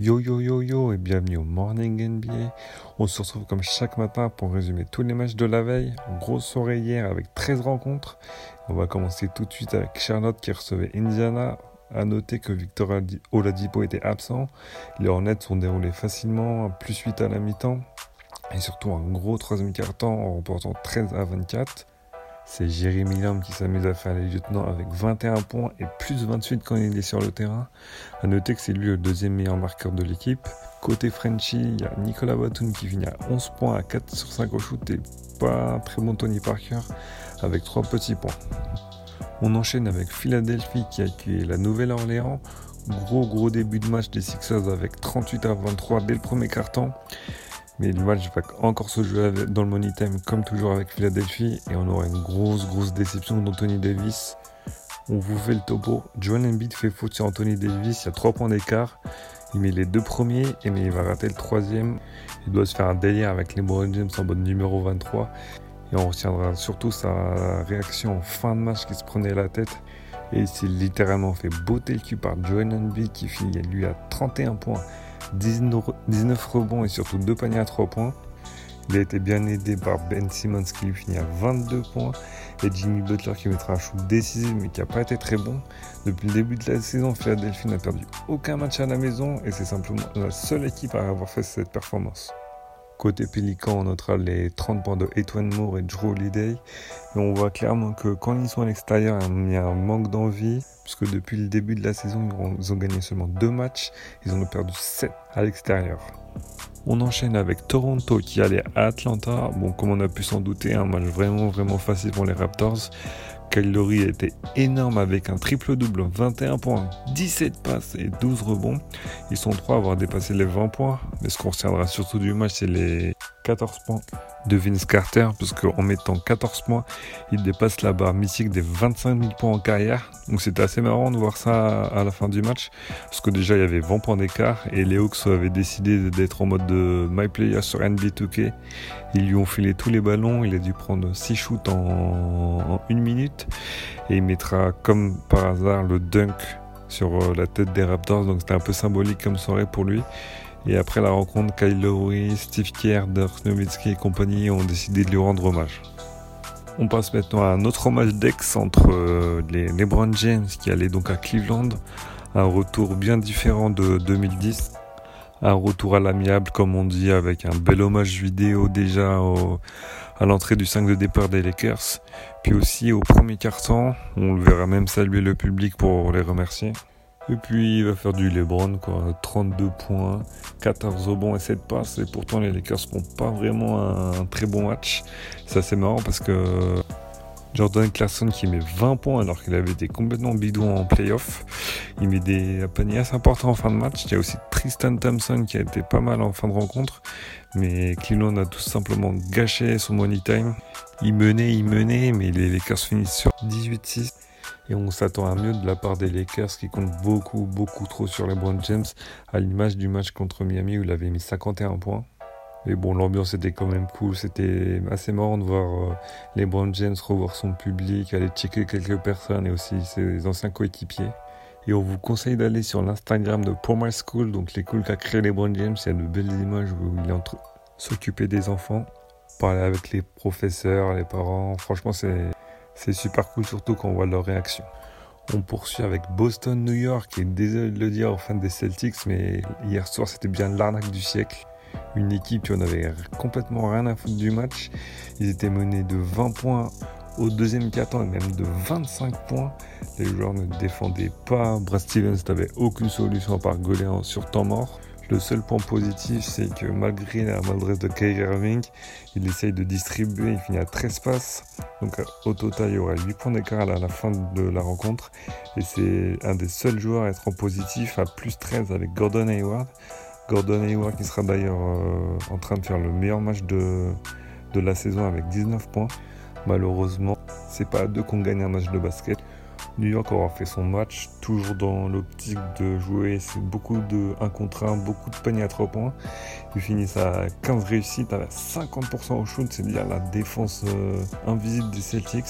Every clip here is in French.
Yo yo yo yo et bienvenue au Morning NBA. On se retrouve comme chaque matin pour résumer tous les matchs de la veille. Grosse soirée hier avec 13 rencontres. On va commencer tout de suite avec Charlotte qui recevait Indiana. À noter que Victor Oladipo était absent. Les Hornets sont déroulés facilement, plus 8 à la mi-temps. Et surtout un gros troisième quart-temps en remportant 13 à 24. C'est Jérémy Lamb qui s'amuse à faire les lieutenants avec 21 points et plus 28 quand il est sur le terrain. A noter que c'est lui le deuxième meilleur marqueur de l'équipe. Côté Frenchy, il y a Nicolas Batum qui finit à 11 points à 4 sur 5 au shoot et pas très bon Tony Parker avec 3 petits points. On enchaîne avec Philadelphie qui a accueilli la Nouvelle-Orléans. Gros gros début de match des Sixers avec 38 à 23 dès le premier quart-temps. Mais le match va encore se jouer dans le money time comme toujours avec Philadelphie et on aura une grosse grosse déception d'Anthony Davis. On vous fait le topo. Joel Embiid fait faute sur Anthony Davis, il y a 3 points d'écart. Il met les deux premiers et mais il va rater le troisième. Il doit se faire un délire avec les James en mode numéro 23. Et on retiendra surtout sa réaction en fin de match qui se prenait la tête. Et il s'est littéralement fait botter le cul par Joel Embiid qui finit lui à 31 points 19 rebonds et surtout 2 paniers à 3 points. Il a été bien aidé par Ben Simmons qui lui finit à 22 points et Jimmy Butler qui mettra un shoot décisif mais qui n'a pas été très bon. Depuis le début de la saison, Philadelphie n'a perdu aucun match à la maison et c'est simplement la seule équipe à avoir fait cette performance. Côté Pélican, on notera les 30 points de Etwan Moore et Drew Holiday. Et on voit clairement que quand ils sont à l'extérieur, il y a un manque d'envie. Puisque depuis le début de la saison, ils ont gagné seulement 2 matchs. Ils en ont perdu 7 à l'extérieur. On enchaîne avec Toronto qui allait à Atlanta. Bon, comme on a pu s'en douter, un match vraiment vraiment facile pour les Raptors. Kyle a été énorme avec un triple-double, 21 points, 17 passes et 12 rebonds. Ils sont trois à avoir dépassé les 20 points. Mais ce qu'on retiendra surtout du match, c'est les 14 points de Vince Carter, parce qu'en mettant 14 points, il dépasse la barre mythique des 25 000 points en carrière. Donc c'était assez marrant de voir ça à la fin du match, parce que déjà il y avait 20 points d'écart, et les Hawks avaient décidé d'être en mode de My Player sur NBA2K. Ils lui ont filé tous les ballons, il a dû prendre 6 shoots en, une minute, et il mettra comme par hasard le dunk sur euh, la tête des Raptors, donc c'était un peu symbolique comme soirée pour lui. Et après la rencontre, Kyle Lowry, Steve Kerr, Dirk Nowitzki et compagnie ont décidé de lui rendre hommage. On passe maintenant à un autre hommage d'ex entre euh, les LeBron James qui allait donc à Cleveland. Un retour bien différent de 2010. Un retour à l'amiable comme on dit avec un bel hommage vidéo déjà à l'entrée du 5 de départ des Lakers. Puis aussi au premier quart-temps, on le verra même saluer le public pour les remercier. Et puis il va faire du LeBron, quoi. 32 points, 14 rebonds et 7 passes. Et pourtant les Lakers font pas vraiment un, très bon match. C'est assez marrant parce que Jordan Clarkson qui met 20 points alors qu'il avait été complètement bidon en playoff. Il met des paniers assez importants en fin de match. Il y a aussi Tristan Thompson qui a été pas mal en fin de rencontre. Mais Cleveland a tout simplement gâché son money time. Il menait, il menait, mais les Lakers finissent sur 18-6. Et on s'attend à mieux de la part des Lakers qui comptent beaucoup, beaucoup trop sur les LeBron James, à l'image du match contre Miami où il avait mis 51 points. Mais bon, l'ambiance était quand même cool. C'était assez marrant de voir euh, les LeBron James revoir son public, aller checker quelques personnes et aussi ses anciens coéquipiers. Et on vous conseille d'aller sur l'Instagram de Poor School, donc l'école qu'a créé LeBron James. Il y a de belles images où il est en train s'occuper des enfants, parler avec les professeurs, les parents. Franchement, c'est c'est super cool, surtout quand on voit leur réaction. On poursuit avec Boston, New York, et désolé de le dire aux fans des Celtics, mais hier soir c'était bien l'arnaque du siècle. Une équipe qui en avait complètement rien à foutre du match. Ils étaient menés de 20 points au deuxième quart-temps et même de 25 points. Les joueurs ne défendaient pas. Brad Stevens n'avait aucune solution par goler sur temps mort. Le seul point positif, c'est que malgré la maladresse de Kyrie Irving, il essaye de distribuer, il finit à 13 passes. Donc au total, il y aura 8 points d'écart à la fin de la rencontre. Et c'est un des seuls joueurs à être en positif à plus 13 avec Gordon Hayward. Gordon Hayward qui sera d'ailleurs euh, en train de faire le meilleur match de, de la saison avec 19 points. Malheureusement, c'est pas à deux qu'on gagne un match de basket. New York aura fait son match, toujours dans l'optique de jouer beaucoup de 1 contre 1, beaucoup de paniers à 3 points. Ils finissent à 15 réussites, à 50% au shoot, c'est dire la défense euh, invisible des Celtics.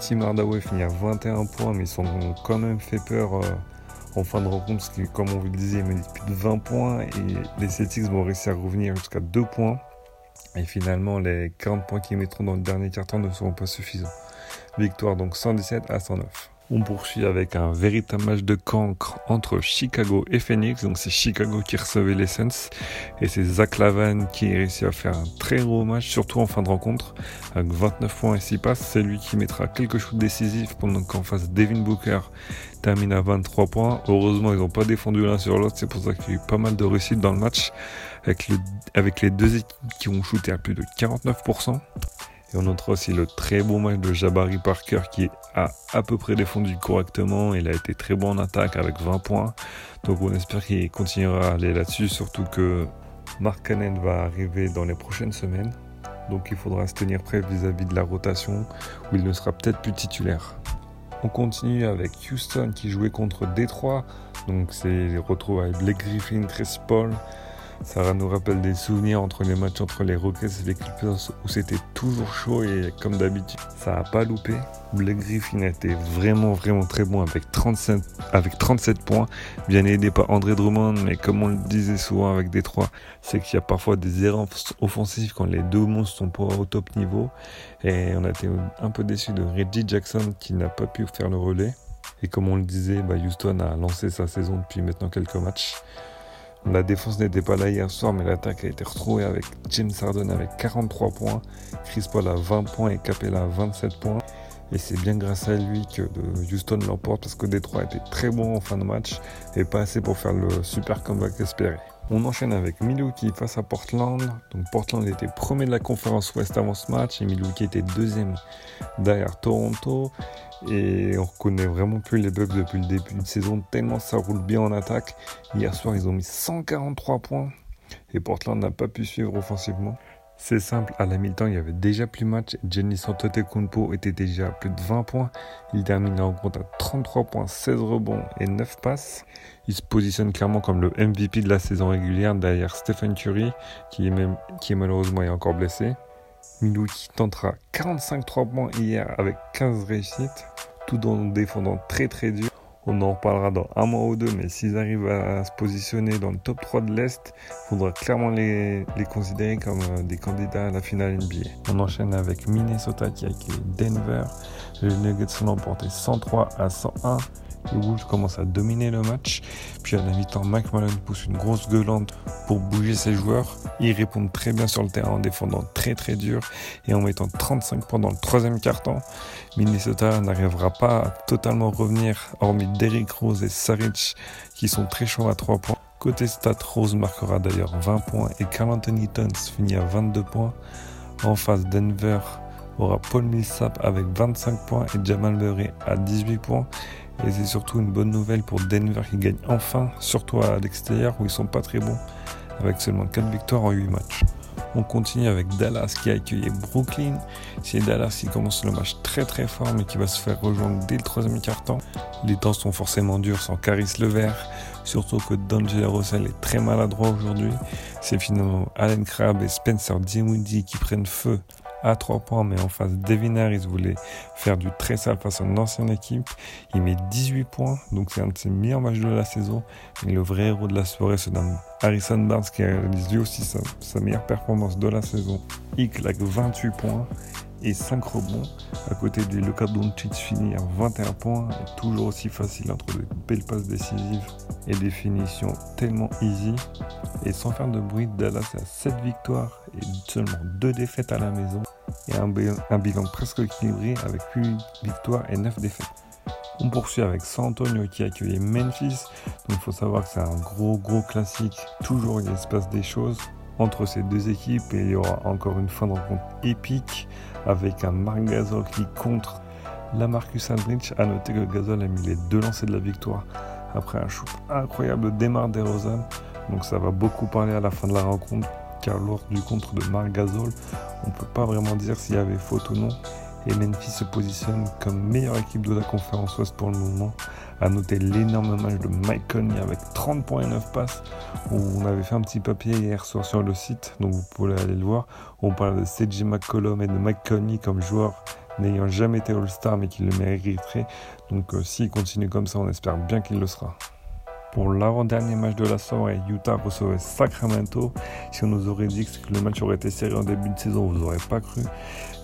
Tim Hardaway finit à 21 points, mais ils ont quand même fait peur euh, en fin de rencontre, parce que comme on vous le disait, il menait plus de 20 points et les Celtics vont réussir à revenir jusqu'à 2 points. Et finalement, les 40 points qu'ils mettront dans le dernier quart-temps ne seront pas suffisants. Victoire donc 117 à 109. On poursuit avec un véritable match de cancre entre Chicago et Phoenix. Donc c'est Chicago qui recevait les Suns et c'est Zach Lavan qui réussit à faire un très gros match, surtout en fin de rencontre, avec 29 points et 6 passes. C'est lui qui mettra quelques shoots décisifs pendant qu'en face Devin Booker termine à 23 points. Heureusement, ils n'ont pas défendu l'un sur l'autre. C'est pour ça qu'il y a eu pas mal de réussite dans le match avec les deux équipes qui ont shooté à plus de 49%. Et on notera aussi le très bon match de Jabari Parker qui a à peu près défendu correctement. Il a été très bon en attaque avec 20 points. Donc on espère qu'il continuera à aller là-dessus, surtout que Mark Cannon va arriver dans les prochaines semaines. Donc il faudra se tenir prêt vis-à-vis de la rotation où il ne sera peut-être plus titulaire. On continue avec Houston qui jouait contre Détroit. Donc c'est les avec Blake Griffin, Chris Paul, ça nous rappelle des souvenirs entre les matchs entre les Rockets et les Clippers où c'était toujours chaud et comme d'habitude, ça a pas loupé. Blake Griffin a été vraiment vraiment très bon avec 37, avec 37 points, bien aidé par André Drummond, mais comme on le disait souvent avec Détroit, c'est qu'il y a parfois des erreurs offensives quand les deux monstres sont pas au top niveau. Et on a été un peu déçu de Reggie Jackson qui n'a pas pu faire le relais. Et comme on le disait, bah, Houston a lancé sa saison depuis maintenant quelques matchs. La défense n'était pas là hier soir, mais l'attaque a été retrouvée avec James Harden avec 43 points, Chris Paul à 20 points et Capella à 27 points. Et c'est bien grâce à lui que Houston l'emporte parce que Détroit était très bon en fin de match et pas assez pour faire le super comeback espéré. On enchaîne avec Milwaukee face à Portland. Donc Portland était premier de la conférence Ouest avant ce match et Milwaukee était deuxième derrière Toronto. Et on reconnaît vraiment plus les bugs depuis le début de saison, tellement ça roule bien en attaque. Hier soir, ils ont mis 143 points et Portland n'a pas pu suivre offensivement. C'est simple, à la mi-temps, il y avait déjà plus match. Jenny Santote-Kumpo était déjà à plus de 20 points. Il termine la rencontre à 33 points, 16 rebonds et 9 passes. Il se positionne clairement comme le MVP de la saison régulière derrière Stephen Curry, qui est, qui malheureusement encore blessé. Milwaukee tentera 45 3 points hier avec 15 réussites, tout en défendant très très dur. On en reparlera dans un mois ou deux, mais s'ils arrivent à se positionner dans le top 3 de l'Est, il faudra clairement les, considérer comme euh, des candidats à la finale NBA. On enchaîne avec Minnesota qui a accueilli Denver. Les Nuggets sont emportés 103 à 101. Les Wolves commencent à dominer le match. Puis à la mi-temps, pousse une grosse gueulante pour bouger ses joueurs. Ils répondent très bien sur le terrain en défendant très très dur et en mettant 35 points dans le troisième quart-temps. Minnesota n'arrivera pas à totalement revenir, hormis Derrick Rose et Saric qui sont très chauds à 3 points. Côté stat, Rose marquera d'ailleurs 20 points et Carl Anthony Towns finit à 22 points. En face, Denver aura Paul Millsap avec 25 points et Jamal Murray à 18 points. Et c'est surtout une bonne nouvelle pour Denver qui gagne enfin, surtout à l'extérieur où ils sont pas très bons, avec seulement 4 victoires en 8 matchs. On continue avec Dallas qui a accueilli Brooklyn. C'est Dallas qui commence le match très très fort mais qui va se faire rejoindre dès le troisième quart-temps. Les temps sont forcément durs sans Caris Levert, surtout que D'Angelo Russell est très maladroit aujourd'hui. C'est finalement Allen Crabbe et Spencer Dinwiddie qui prennent feu à 3 points, mais en face, Devin Harris voulait faire du très sale face à une ancienne équipe. Il met 18 points, donc c'est un de ses meilleurs matchs de la saison. Et le vrai héros de la soirée, c'est Harrison Barnes qui réalise lui aussi sa, sa meilleure performance de la saison. Il claque 28 points et 5 rebonds. À côté du Luka Doncic finit à 21 points, toujours aussi facile entre de belles passes décisives et des finitions tellement easy. Et sans faire de bruit, Dallas a 7 victoires et seulement 2 défaites à la maison et un, bilan presque équilibré avec 8 victoires et 9 défaites. On poursuit avec San Antonio qui accueille Memphis. Donc il faut savoir que c'est un gros gros classique. Toujours il se passe des choses entre ces deux équipes il y aura encore une fin de rencontre épique avec un Marc Gasol qui contre la Marcus Aldridge. A noter que Gasol a mis les deux lancers de la victoire après un shoot incroyable de Demar DeRozan. Donc ça va beaucoup parler à la fin de la rencontre car lors du contre de Marc on ne peut pas vraiment dire s'il y avait faute ou non. Et Memphis se positionne comme meilleure équipe de la conférence Ouest pour le moment à noter l'énorme match de Mike Conley avec 30 points et 9 passes. On avait fait un petit papier hier soir sur le site, donc vous pouvez aller le voir. On parle de CJ McCollum et de Mike Conley comme joueurs n'ayant jamais été All-Star mais qui le mériterait. Donc euh, s'il continue comme ça, on espère bien qu'il le sera. Pour l'avant-dernier match de la soirée, Utah recevait Sacramento. Si on nous aurait dit que le match aurait été serré en début de saison, vous n'aurez pas cru.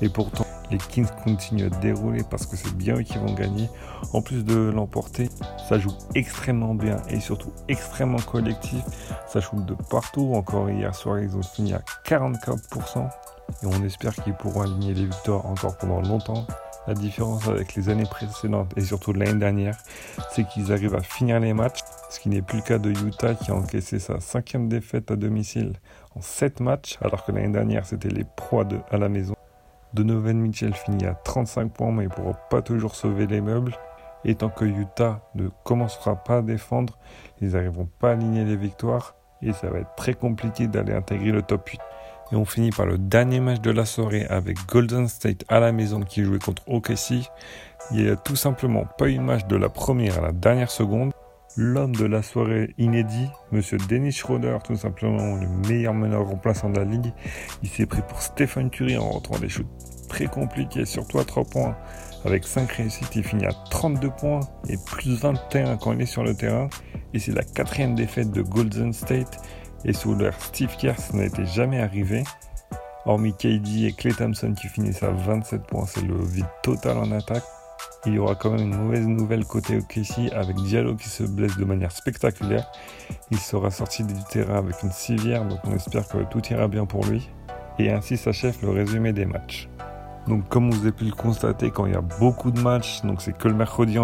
Et pourtant, les Kings continuent à dérouler parce que c'est bien eux qui vont gagner. En plus de l'emporter, ça joue extrêmement bien et surtout extrêmement collectif. Ça joue de partout. Encore hier soir, ils ont fini à 44%. Et on espère qu'ils pourront aligner les victoires encore pendant longtemps. La différence avec les années précédentes et surtout l'année dernière, c'est qu'ils arrivent à finir les matchs, ce qui n'est plus le cas de Utah qui a encaissé sa cinquième défaite à domicile en 7 matchs, alors que l'année dernière c'était les proies à la maison. Donovan Mitchell finit à 35 points, mais il ne pourra pas toujours sauver les meubles. Et tant que Utah ne commencera pas à défendre, ils n'arriveront pas à aligner les victoires et ça va être très compliqué d'aller intégrer le top 8. Et on finit par le dernier match de la soirée avec Golden State à la maison qui jouait contre OKC. Il n'y a tout simplement pas eu de match de la première à la dernière seconde. L'homme de la soirée inédit, monsieur Dennis Schroeder, tout simplement le meilleur meneur remplaçant de la ligue. Il s'est pris pour Stephen Curry en rentrant des shoots très compliqués, surtout à 3 points. Avec 5 réussites, il finit à 32 points et plus 21 quand il est sur le terrain. Et c'est la quatrième défaite de Golden State. Et sous leur Steve Kerr, ça n'était jamais arrivé. Hormis KD et Clay Thompson qui finissent à 27 points, c'est le vide total en attaque. Il y aura quand même une mauvaise nouvelle côté OKC avec Diallo qui se blesse de manière spectaculaire. Il sera sorti du terrain avec une civière, donc on espère que tout ira bien pour lui. Et ainsi s'achève le résumé des matchs. Donc comme vous avez pu le constater, quand il y a beaucoup de matchs, donc c'est que le mercredi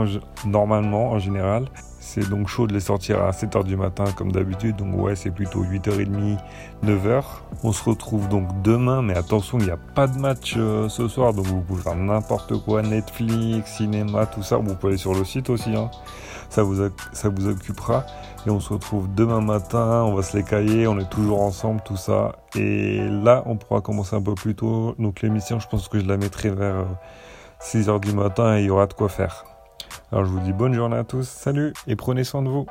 normalement en général, c'est donc chaud de les sortir à 7h du matin comme d'habitude. Donc ouais, c'est plutôt 8h30, 9h. On se retrouve donc demain, mais attention, il n'y a pas de match euh, ce soir. Donc vous pouvez faire n'importe quoi, Netflix, cinéma, tout ça. Vous pouvez aller sur le site aussi. Hein. Ça, vous, ça vous occupera. Et on se retrouve demain matin, on va se les cailler, on est toujours ensemble, tout ça. Et là, on pourra commencer un peu plus tôt. Donc l'émission, je pense que je la mettrai vers 6h euh, du matin et il y aura de quoi faire. Alors je vous dis bonne journée à tous, salut et prenez soin de vous.